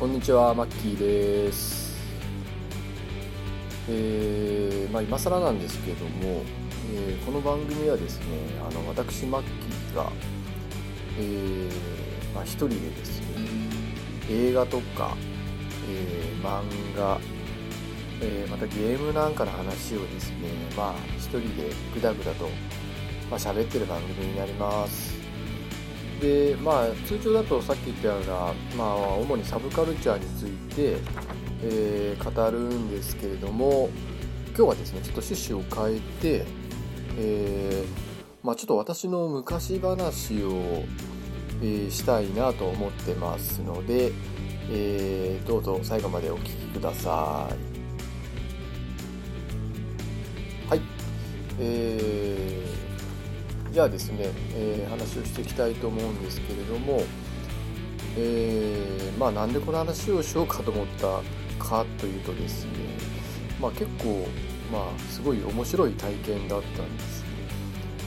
こんにちは、マッキーです。えーまあ、今更なんですけども、えーこの番組はですね、あの私、マッキーが、えーまあ、一人でですね、映画とか、えー漫画、えーまたゲームなんかの話をですね、まあ、一人でぐだぐだと、まあ、喋ってる番組になります。でまあ通常だとさっき言ったような、まあ、主にサブカルチャーについて、えー語るんですけれども今日はですねちょっと趣旨を変えて、えーまあ、ちょっと私の昔話を、えーしたいなと思ってますので、えーどうぞ最後までお聞きください。はい、えーじゃあですね、えー話をしていきたいと思うんですけれども、えーまあなんでこの話をしようかと思ったかというとですね、まあ結構、まあすごい面白い体験だったんです。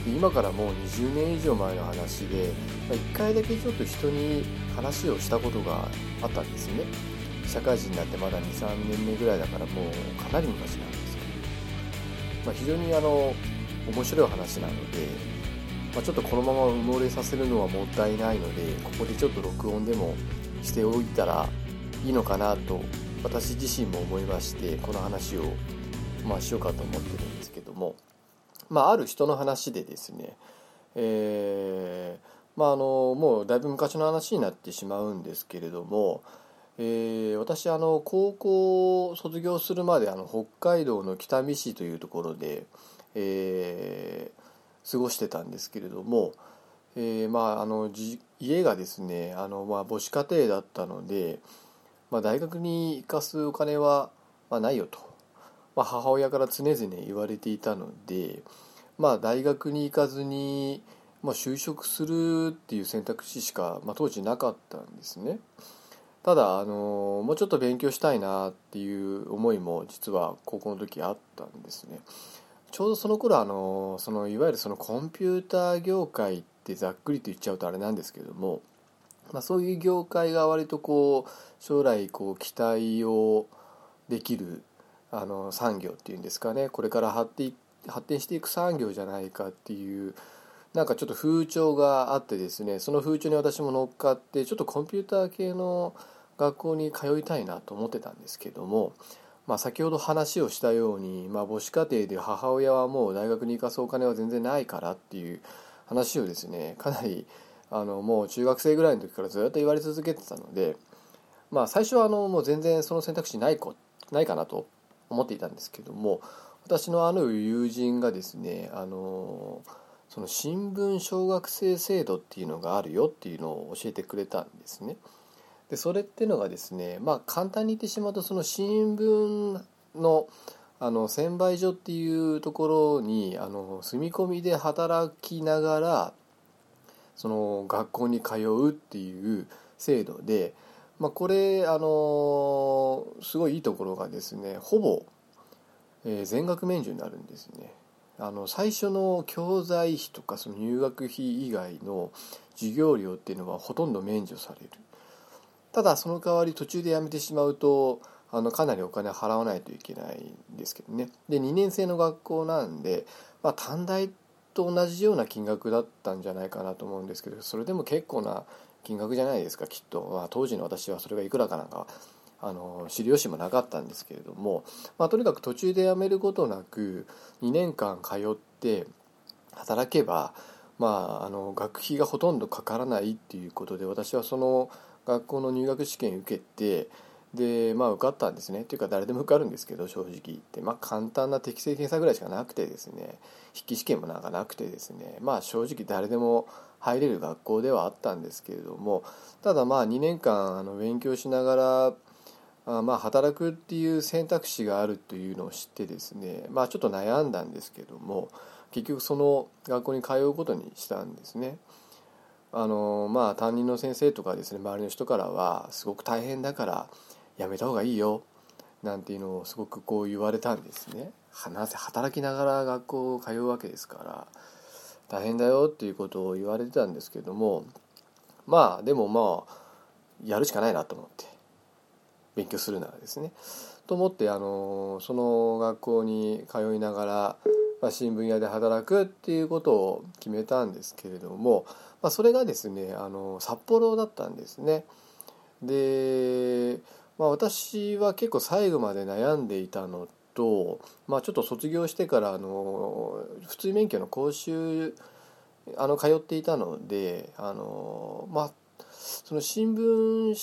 で今からもう20年以上前の話で、まあ、1回だけちょっと人に話をしたことがあったんですね。社会人になってまだ2、3年目ぐらいだからもうかなり昔なんですけど、まあ、非常にあの面白い話なので、まあ、ちょっとこのまま埋もれさせるのはもったいないのでここでちょっと録音でもしておいたらいいのかなと私自身も思いましてこの話を、まあ、しようかと思ってるんですけども、まあ、ある人の話でですねえーまああのもうだいぶ昔の話になってしまうんですけれども、えー私あの高校を卒業するまであの北海道の北見市というところで、えー過ごしてたんですけれども、えーまああの家がですねあの、まあ、母子家庭だったので、まあ、大学に行かすお金は、まあ、ないよと、まあ、母親から常々言われていたので、まあ、大学に行かずに、まあ、就職するっていう選択肢しか、まあ、当時なかったんですね。ただあのもうちょっと勉強したいなっていう思いも実は高校の時あったんですね。ちょうどその頃あのそのいわゆるそのコンピューター業界ってざっくりと言っちゃうとあれなんですけども、まあ、そういう業界が割とこう将来こう期待をできるあの産業っていうんですかねこれから発展発展していく産業じゃないかっていうなんかちょっと風潮があってですねその風潮に私も乗っかってちょっとコンピューター系の学校に通いたいなと思ってたんですけどもまあ、先ほど話をしたように、まあ、母子家庭で母親はもう大学に行かすお金は全然ないからっていう話をですねかなりあのもう中学生ぐらいの時からずっと言われ続けてたので、まあ、最初はあのもう全然その選択肢ないこないかなと思っていたんですけども私のあの友人がですねあのその新聞小学生制度っていうのがあるよっていうのを教えてくれたんですね。でそれっていうのがですねまあ簡単に言ってしまうとその新聞のあの専売所っていうところにあの住み込みで働きながらその学校に通うっていう制度で、まあ、これあのすごいいいところがですねほぼ、え全額免除になるんですね。あの最初の教材費とかその入学費以外の授業料っていうのはほとんど免除される。ただその代わり途中で辞めてしまうとあのかなりお金払わないといけないんですけどね。で2年生の学校なんで、まあ、短大と同じような金額だったんじゃないかなと思うんですけどそれでも結構な金額じゃないですかきっと、まあ、当時の私はそれがいくらかなんかあの知る由もなかったんですけれども、まあ、とにかく途中で辞めることなく2年間通って働けば、まあ、あの学費がほとんどかからないっていうことで私はその学校の入学試験受けてでまあ受かったんですね。っていうか誰でも受かるんですけど正直言って。まあ簡単な適正検査ぐらいしかなくてですね。筆記試験もなんかなくてですね。まあ正直誰でも入れる学校ではあったんですけれども。ただまあ2年間あの勉強しながらあまあ働くっていう選択肢があるというのを知ってですね。まあちょっと悩んだんですけども結局その学校に通うことにしたんですね。あのまあ担任の先生とかですね周りの人からはすごく大変だからやめた方がいいよなんていうのをすごくこう言われたんですね。なぜ働きながら学校を通うわけですから大変だよっていうことを言われてたんですけどもまあでもまあやるしかないなと思って勉強するならですね。と思ってあのその学校に通いながら、まあ、新聞屋で働くっていうことを決めたんですけれども、まあ、それがですねあの札幌だったんですね。で、まあ、私は結構最後まで悩んでいたのと、まあ、ちょっと卒業してからあの普通免許の講習あの通っていたのであのまあその新聞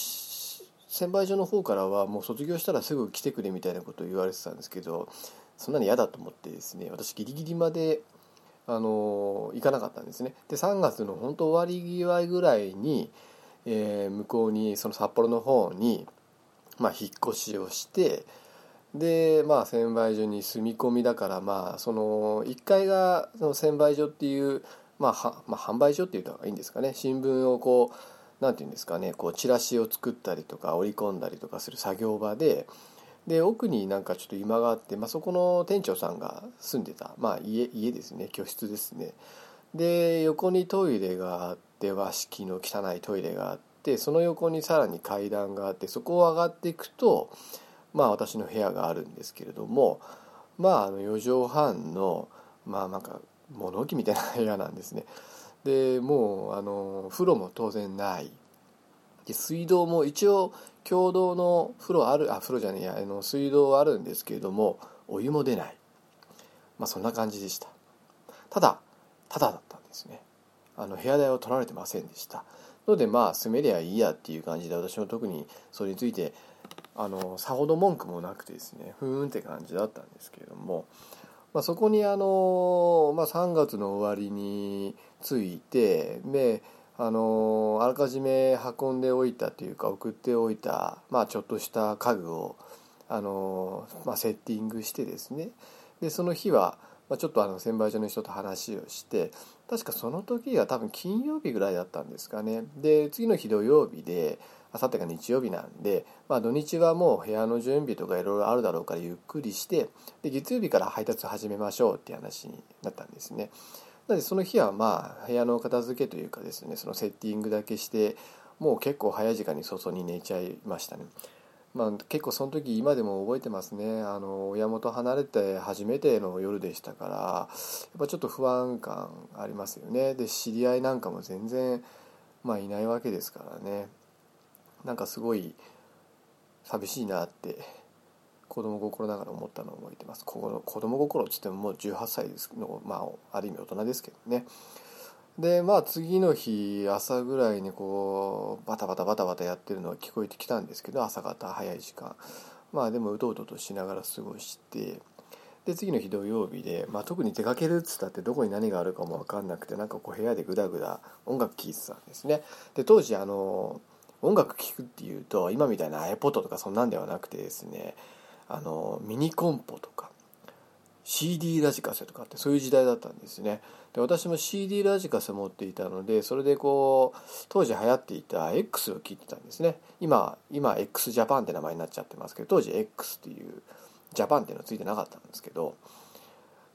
専売所の方からはもう卒業したらすぐ来てくれみたいなことを言われてたんですけどそんなに嫌だと思ってですね私ギリギリまであの行かなかったんですね。で3月の本当終わり際ぐらいに、えー、向こうにその札幌の方に、まあ、引っ越しをしてでまあ専売所に住み込みだからまあその1階がその専売所っていうまあ、はまあ、販売所って言った方がいいんですかね。新聞をこう何て言うんですかね。こうチラシを作ったりとか織り込んだりとかする作業場でで奥になんかちょっと居間があって、まあ、そこの店長さんが住んでた、まあ家、家ですね居室ですね。で横にトイレがあって和式の汚いトイレがあってその横にさらに階段があってそこを上がっていくとまあ私の部屋があるんですけれどもまああの4畳半のまあなんか物置みたいな部屋なんですね。でもうあの風呂も当然ない。で水道も一応共同の風呂あるあ風呂じゃねえやあの水道はあるんですけれどもお湯も出ない。まあそんな感じでした。ただただだったんですね。あの部屋代を取られてませんでした。のでまあ住めりゃいいやっていう感じで私も特にそれについてあのさほど文句もなくてですねふーんって感じだったんですけれどもまあ、そこにあの、まあ、3月の終わりについてであのあらかじめ運んでおいたというか送っておいた、まあ、ちょっとした家具をあの、まあ、セッティングしてですね。でその日は、まあ、ちょっとあの専売所の人と話をして確かその時が多分金曜日ぐらいだったんですかね。で次の日土曜日であさってが日曜日なんで、まあ、土日はもう部屋の準備とかいろいろあるだろうからゆっくりしてで月曜日から配達始めましょうって話になったんですね。なのでその日はまあ部屋の片付けというかですねそのセッティングだけしてもう結構早い時間に外に寝ちゃいましたね。まあ、結構その時今でも覚えてますね。あの親元離れて初めての夜でしたからやっぱちょっと不安感ありますよね。で知り合いなんかも全然、まあ、いないわけですからね。なんかすごい寂しいなって子供心ながら思ったのを覚えてます。子供心っつってももう18歳ですのまあある意味大人ですけどね。でまあ次の日朝ぐらいにこうバタバタバタバタやってるのが聞こえてきたんですけど朝方早い時間。まあでもうとうととしながら過ごしてで次の日土曜日で、まあ、特に出かけるっつったってどこに何があるかも分かんなくてなんかこう部屋でグダグダ音楽聴いてたんですね。で当時あの音楽聴くっていうと今みたいな iPod とかそんなんではなくてですねあのミニコンポとか CD ラジカセとかってそういう時代だったんですね。で私も CD ラジカセ持っていたのでそれでこう当時流行っていた X を聴いてたんですね。今今 x ジャパンって名前になっちゃってますけど当時 X っていうジャパンっていうのついてなかったんですけど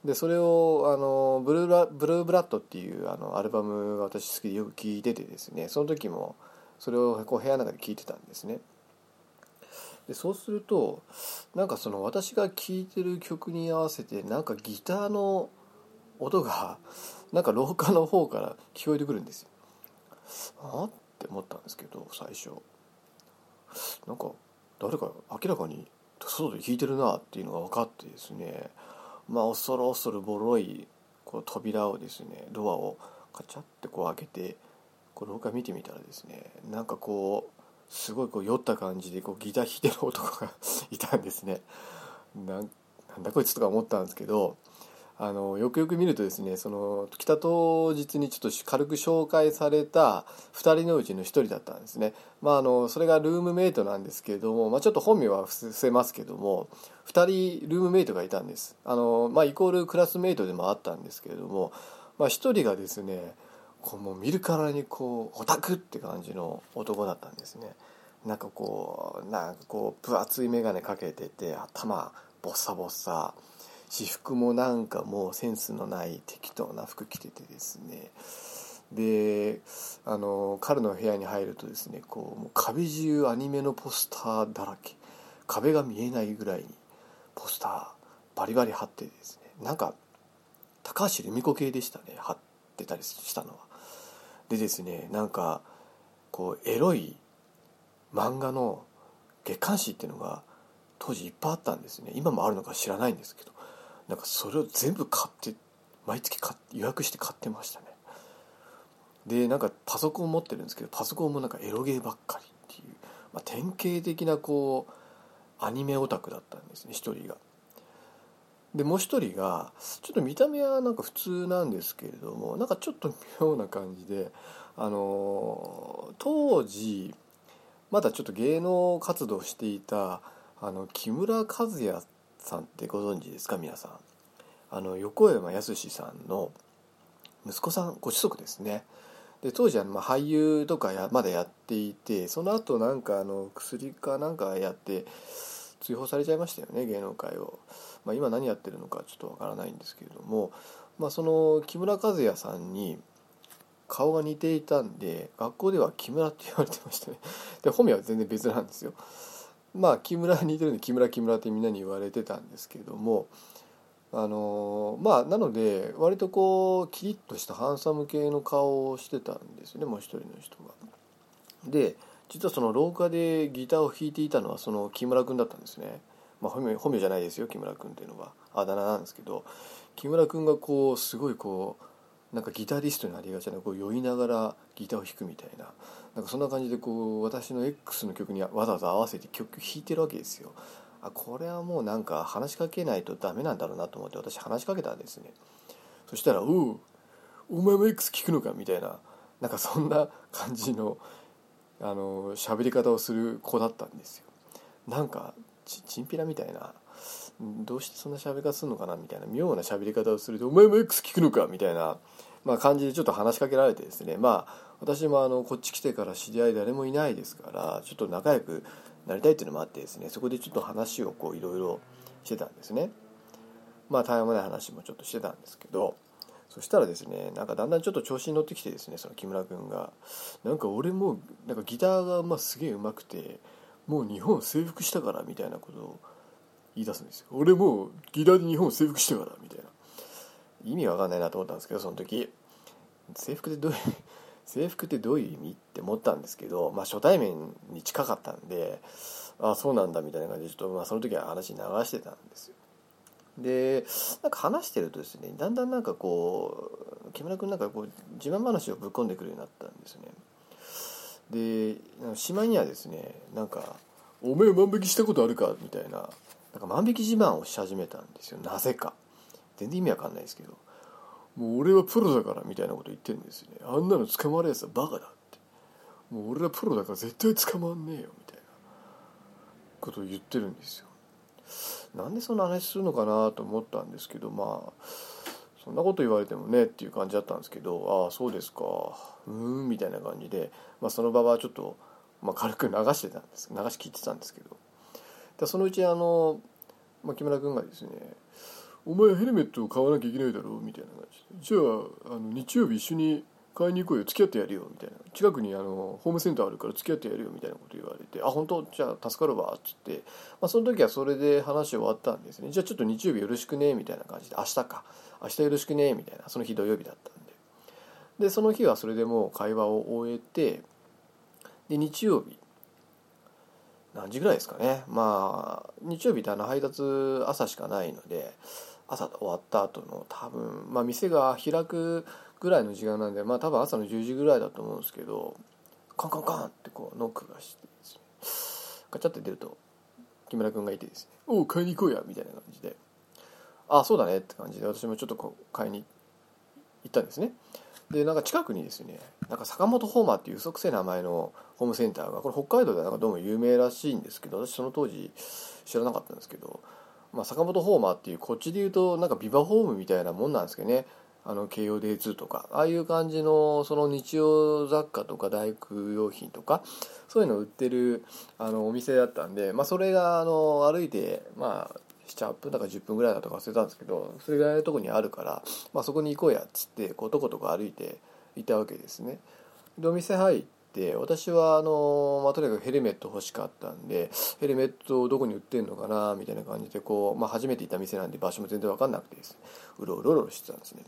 でそれをあのブルーラブルーブラッドっていうあのアルバムが私好きでよく聴いててですねその時もそれをこう部屋の中で聞いてたんですね。でそうするとなんかその私が聴いてる曲に合わせてなんかギターの音がなんか廊下の方から聞こえてくるんですよ。あって思ったんですけど最初。なんか誰か明らかに外で弾いてるなっていうのが分かってですね。まあ恐る恐るボロいこう扉をですねドアをカチャってこう開けてこう廊下見てみたらですねなんかこうすごいこう酔った感じでこうギター弾いてる男が いたんですね。なんだこいつとか思ったんですけどあのよくよく見るとですねその来た当日にちょっと軽く紹介された2人のうちの1人だったんですね、まあ、あのそれがルームメイトなんですけれども、まあ、ちょっと本名は伏せますけども2人ルームメイトがいたんです。あの、まあ、イコールクラスメイトでもあったんですけれども、まあ、1人がですねこうもう見るからにこうオタクって感じの男だったんですね。なんかこうなんかこう分厚い眼鏡かけてて頭ボッサボッサ。私服もなんかもうセンスのない適当な服着ててですね。であの彼の部屋に入るとですねこうもう壁中アニメのポスターだらけ。壁が見えないぐらいにポスターバリバリ貼ってですね。なんか高橋留美子系でしたね貼ってたりしたのは。でですねなんかこうエロい漫画の月刊誌っていうのが当時いっぱいあったんですね今もあるのか知らないんですけどなんかそれを全部買って毎月買予約して買ってましたねでなんかパソコン持ってるんですけどパソコンもなんかエロゲーばっかりっていう、まあ、典型的なこうアニメオタクだったんですね一人が。でもう一人がちょっと見た目はなんか普通なんですけれどもなんかちょっと妙な感じであの当時まだちょっと芸能活動していたあの木村和也さんってご存知ですか？皆さん。あの横山やすしさんの息子さんご子息ですね。で当時はま俳優とかやまだやっていてその後なんかあの薬かなんかやって追放されちゃいましたよね芸能界を、まあ、今何やってるのかちょっとわからないんですけれども、まあ、その木村和也さんに顔が似ていたんで学校では木村って言われてましたね。で本名は全然別なんですよ。まあ木村似てるんで木村木村ってみんなに言われてたんですけれども。あのまあなので割とこうキリッとしたハンサム系の顔をしてたんですねもう一人の人が。で実はその廊下でギターを弾いていたのはその木村君だったんですね。まあ、本名本名じゃないですよ木村君っていうのはあだ名なんですけど木村君がこうすごいこうなんかギタリストになりがちなこう酔いながらギターを弾くみたいななんかそんな感じでこう私の X の曲にわざわざ合わせて曲弾いてるわけですよ。あこれはもうなんか話しかけないとダメなんだろうなと思って私話しかけたんですねそしたら「おうお前も X 聞くのか」みたいななんかそんな感じのあの喋り方をする子だったんですよ。なんかちチンピラみたいなどうしてそんな喋り方するのかなみたいな妙な喋り方をすると「お前も X 聞くのか」みたいな、まあ、感じでちょっと話しかけられてですね。まあ私もあのこっち来てから知り合い誰もいないですからちょっと仲良くなりたいっていうのもあってですねそこでちょっと話をこういろいろしてたんですね。まあたわもない話もちょっとしてたんですけどそしたらですねなんかだんだんちょっと調子に乗ってきてですねその木村君が。なんか俺もなんかギターがまあすげえうまくてもう日本征服したからみたいなことを言い出すんですよ。俺もうギターで日本征服したからみたいな。意味わかんないなと思ったんですけどその時。制服ってどういう 制服ってどういう意味って思ったんですけど、まあ、初対面に近かったんでああそうなんだみたいな感じでちょっと、まあ、その時は話流してたんですよ。でなんか話してるとですねだんだんなんかこう木村君なんかこう自慢話をぶっ込んでくるようになったんですね。でしまいにはですねなんか「おめえ万引きしたことあるか?」みたいななんか万引き自慢をし始めたんですよ。なぜか。全然意味わかんないですけど。もう俺はプロだからみたいなこと言ってるんですよね。あんなの捕まるやつはバカだって。もう俺はプロだから絶対捕まんねえよみたいなことを言ってるんですよ。なんでそんな話するのかなと思ったんですけどまあそんなこと言われてもねっていう感じだったんですけどああそうですか。うーんみたいな感じで、まあ、その場はちょっと、まあ、軽く流してたんです。流し聞いてたんですけど。でそのうちあの、まあ、木村君がですねお前ヘルメットを買わなきゃいけないだろみたいな感じで。じゃああの日曜日一緒に買いに行こうよ付き合ってやるよみたいな。近くにあのホームセンターあるから付き合ってやるよみたいなこと言われてあ本当？じゃあ助かるわっつって、まあ、その時はそれで話終わったんですね。じゃあちょっと日曜日よろしくねみたいな感じで。明日か。明日よろしくねみたいな。その日土曜日だったんで。でその日はそれでもう会話を終えてで日曜日。何時ぐらいですかね。まあ日曜日ってあの配達朝しかないので朝終わった後の多分まあ店が開くぐらいの時間なんでまあ多分朝の10時ぐらいだと思うんですけどカンカンカンってこうノックがしてねガチャって出ると木村君がいてですね「おお買いに行こうや」みたいな感じで「ああそうだね」って感じで私もちょっとこう買いに行ったんですね。でなんか近くにですねなんか坂本ホーマーっていう嘘くせえ名前のホームセンターがこれ北海道でなんかどうも有名らしいんですけど私その当時知らなかったんですけどまあ、坂本ホーマーっていうこっちで言うとなんかビバホームみたいなもんなんですけどね。あの京葉 D2 とかああいう感じのその日用雑貨とか大工用品とかそういうのを売ってるあのお店だったんで、まあ、それがあの歩いてまあ78分だか10分ぐらいだとか忘れたんですけどそれぐらいのとこにあるから、まあ、そこに行こうやっつってこうとことこ歩いていたわけですね。でお店入って私はあの、まあ、とにかくヘルメット欲しかったんでヘルメットをどこに売ってんのかなみたいな感じでこう、まあ、初めて行った店なんで場所も全然分かんなくてですね。うろうろうろしてたんですね。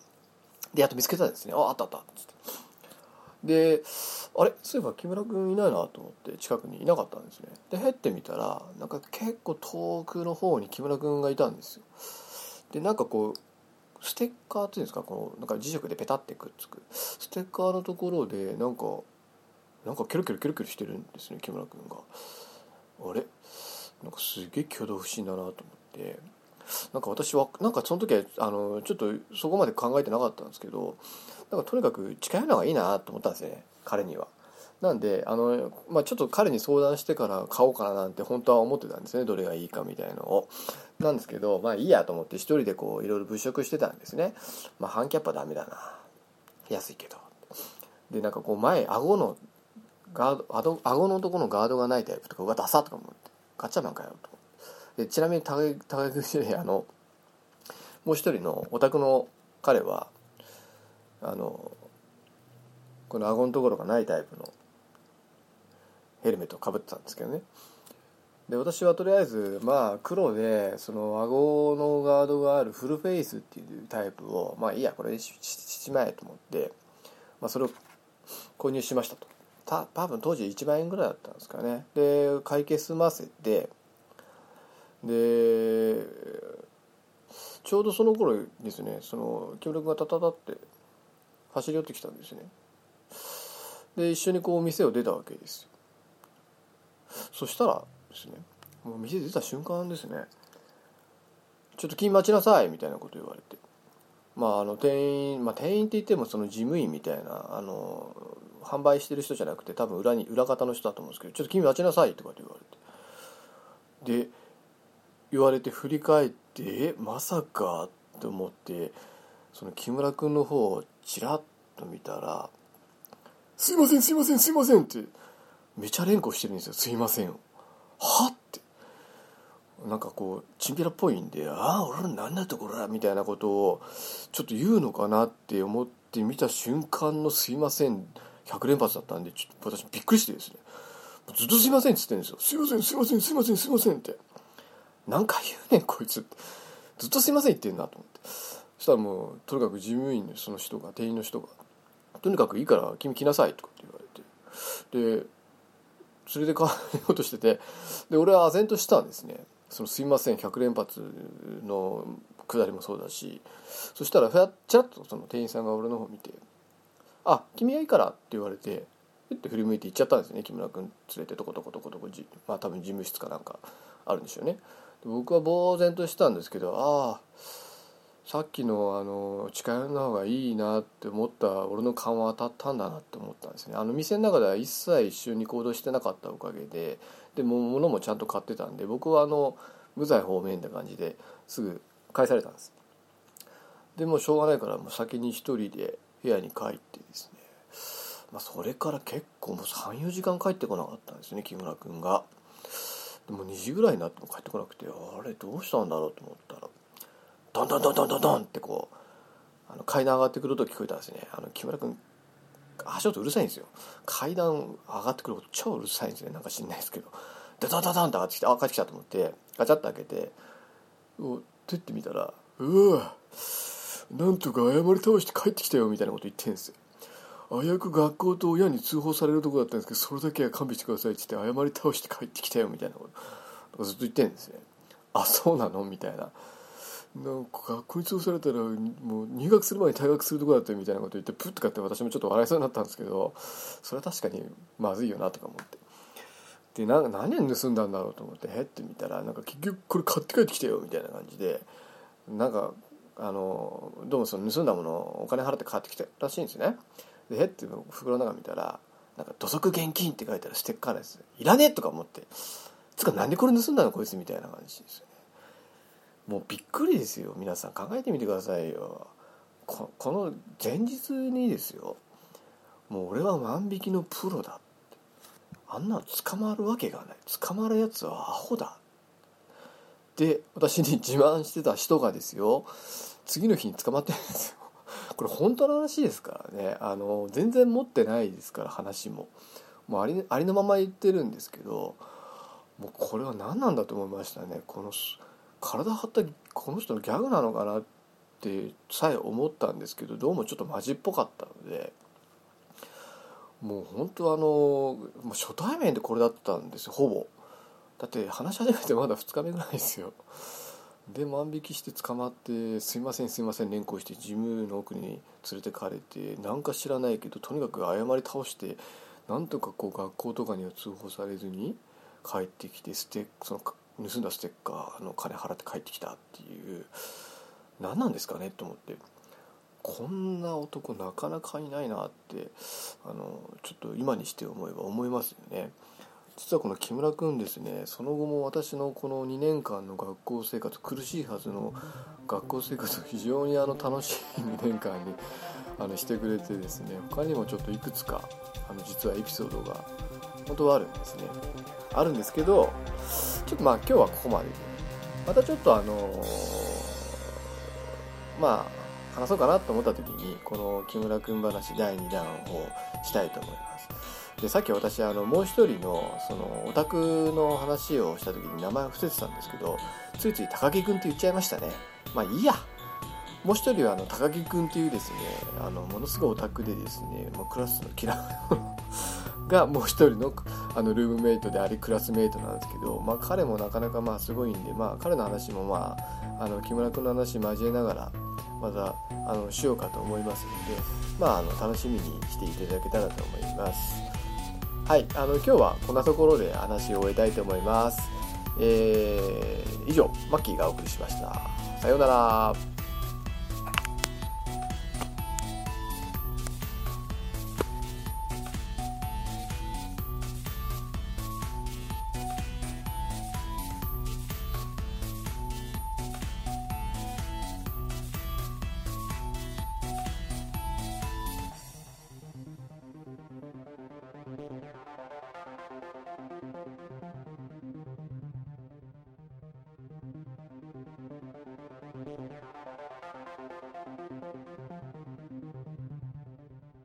でやっと見つけたんですね。ああったあった。っつってであれ？そういえば木村君いないなと思って近くにいなかったんですね。で入ってみたらなんか結構遠くの方に木村君がいたんですよ。でなんかこうステッカーっていうんですか？このなんか磁石でペタってくっつく。ステッカーのところでなんかなんかキョロキョロキョロキョロしてるんですね木村君が。あれ？なんかすげえ挙動不審だなと思って。なんか私はなんかその時はあのちょっとそこまで考えてなかったんですけどなんかとにかく近いのがいいなと思ったんですね彼には。なんであの、まあ、ちょっと彼に相談してから買おうかななんて本当は思ってたんですねどれがいいかみたいのを。なんですけどまあいいやと思って一人でこういろいろ物色してたんですね。まあ半キャップはダメだな。安いけど。でなんかこう前顎のガード顎のとこのガードがないタイプとかうわダサとか思ってガチャマンかよと。でちなみに高高口であのもう一人のお宅の彼はあのこの顎のところがないタイプのヘルメットをかぶってたんですけどね。で私はとりあえずまあ黒でその顎のガードがあるフルフェイスっていうタイプをまあいいやこれにししまえと思って、まあ、それを購入しましたと。た多分当時1万円ぐらいだったんですかね。で会計済ませてでちょうどその頃ですねその木村君がタタタって走り寄ってきたんですね。で一緒にこう店を出たわけですそしたらですねもう店出た瞬間ですねちょっと君待ちなさいみたいなこと言われて。まああの店員まあ店員って言ってもその事務員みたいなあの販売してる人じゃなくて多分裏に裏方の人だと思うんですけどちょっと君待ちなさいとかって言われて。で言われて振り返ってえまさかと思ってその木村君の方をちらっと見たら「すいませんすいませんすいません」ってめちゃ連呼してるんですよ「すいません」はって。なんかこうチンピラっぽいんで「ああ俺ら何だところだ」みたいなことをちょっと言うのかなって思って見た瞬間の「すいません」100連発だったんでちょっと私びっくりしてですね。ずっと「すいません」っつってんですよ「すいませんすいませんすいませんすいません」って。何回言うねんこいつ。ってずっと「すいません」言ってんなと思って。そしたらもうとにかく事務員のその人が店員の人が「とにかくいいから君来なさい」とかって言われて。でそれで帰ろうとしてて。で俺は唖然としたんですね。その「すいません100連発」のくだりもそうだし。そしたらふやちらっとその店員さんが俺の方見て「あ君はいいから」って言われてふって振り向いて行っちゃったんですね。木村君連れてとことことことこじまあ多分事務室かなんかあるんでしょうね。僕は呆然としたんですけどああさっきのあの近寄の方がいいなって思った俺の勘は当たったんだなって思ったんですね。あの店の中では一切一緒に行動してなかったおかげででも物もちゃんと買ってたんで僕はあの無罪方面って感じですぐ返されたんです。でもしょうがないからもう先に一人で部屋に帰ってですね、まあ、それから結構もう34時間帰ってこなかったんですね木村君が。でも2時ぐらいになっても帰ってこなくてあれどうしたんだろうと思ったらドンドンドンドンドンドンってこうあの階段上がってくると聞こえたんですね。あの木村君足音うるさいんですよ。階段上がってくること超うるさいんですね。なんか知んないですけど。ダダダダンって上がってきてあ帰ってきたと思ってガチャッと開けてお手ってみたらうわなんとか謝り倒して帰ってきたよみたいなこと言ってんですよ。危うく学校と親に通報されるとこだったんですけどそれだけは勘弁してくださいって言って謝り倒して帰ってきたよみたいなことずっと言ってるんですね。あそうなの？みたいな。なんか学校に通報されたらもう入学する前に退学するとこだったよみたいなこと言ってプッとかって私もちょっと笑いそうになったんですけどそれは確かにまずいよなとか思って。でな何年盗んだんだろうと思ってへってみたらなんか結局これ買って帰ってきたよみたいな感じでなんかあのどうもその盗んだものをお金払って買ってきたらしいんですね。でへって袋の中見たらなんか土足現金って書いてあるステッカーですいらねえとか思って。つかなんでこれ盗んだの？こいつみたいな感じですよね。もうびっくりですよ。皆さん考えてみてくださいよ。ここの前日にですよ。もう俺は万引きのプロだあんなの捕まるわけがない。捕まるやつはアホだ。で私に自慢してた人がですよ。次の日に捕まってるんですよ。これ本当の話ですからね。あの全然持ってないですから話も。もうありありのまま言ってるんですけどもうこれは何なんだと思いましたね。この体張ったこの人のギャグなのかなってさえ思ったんですけどどうもちょっとマジっぽかったのでもう本当あのもう初対面でこれだったんですよほぼ。だって話し始めてまだ2日目ぐらいですよ。で万引きして捕まって「すいませんすいません」連行して事務の奥に連れてかれてなんか知らないけどとにかく謝り倒してなんとかこう学校とかには通報されずに帰ってきてステその盗んだステッカーの金払って帰ってきたっていう何なんですかねと思ってこんな男なかなかいないなってあのちょっと今にして思えば思いますよね。実はこの木村君ですねその後も私のこの2年間の学校生活苦しいはずの学校生活を非常にあの楽しい2年間にあのしてくれてですね他にもちょっといくつかあの実はエピソードが本当はあるんですね。あるんですけどちょっとまあ今日はここまででまたちょっとあのまあ話そうかなと思った時にこの木村君話第2弾をしたいと思います。でさっき私あのもう一人のそのオタクの話をした時に名前を伏せてたんですけどついつい高木君って言っちゃいましたね。まあいいや。もう一人はあの高木君っていうですねあのものすごいオタクでですね、まあ、クラスの嫌い がもう一人のあのルームメイトでありクラスメイトなんですけど、まあ、彼もなかなかまあすごいんで、まあ、彼の話もまああの木村君の話交えながらまたあのしようかと思いますので、まあ、あの楽しみにしていただけたらと思います。はい、あの今日はこんなところで話を終えたいと思います。えー、以上、マッキーがお送りしました。さようなら。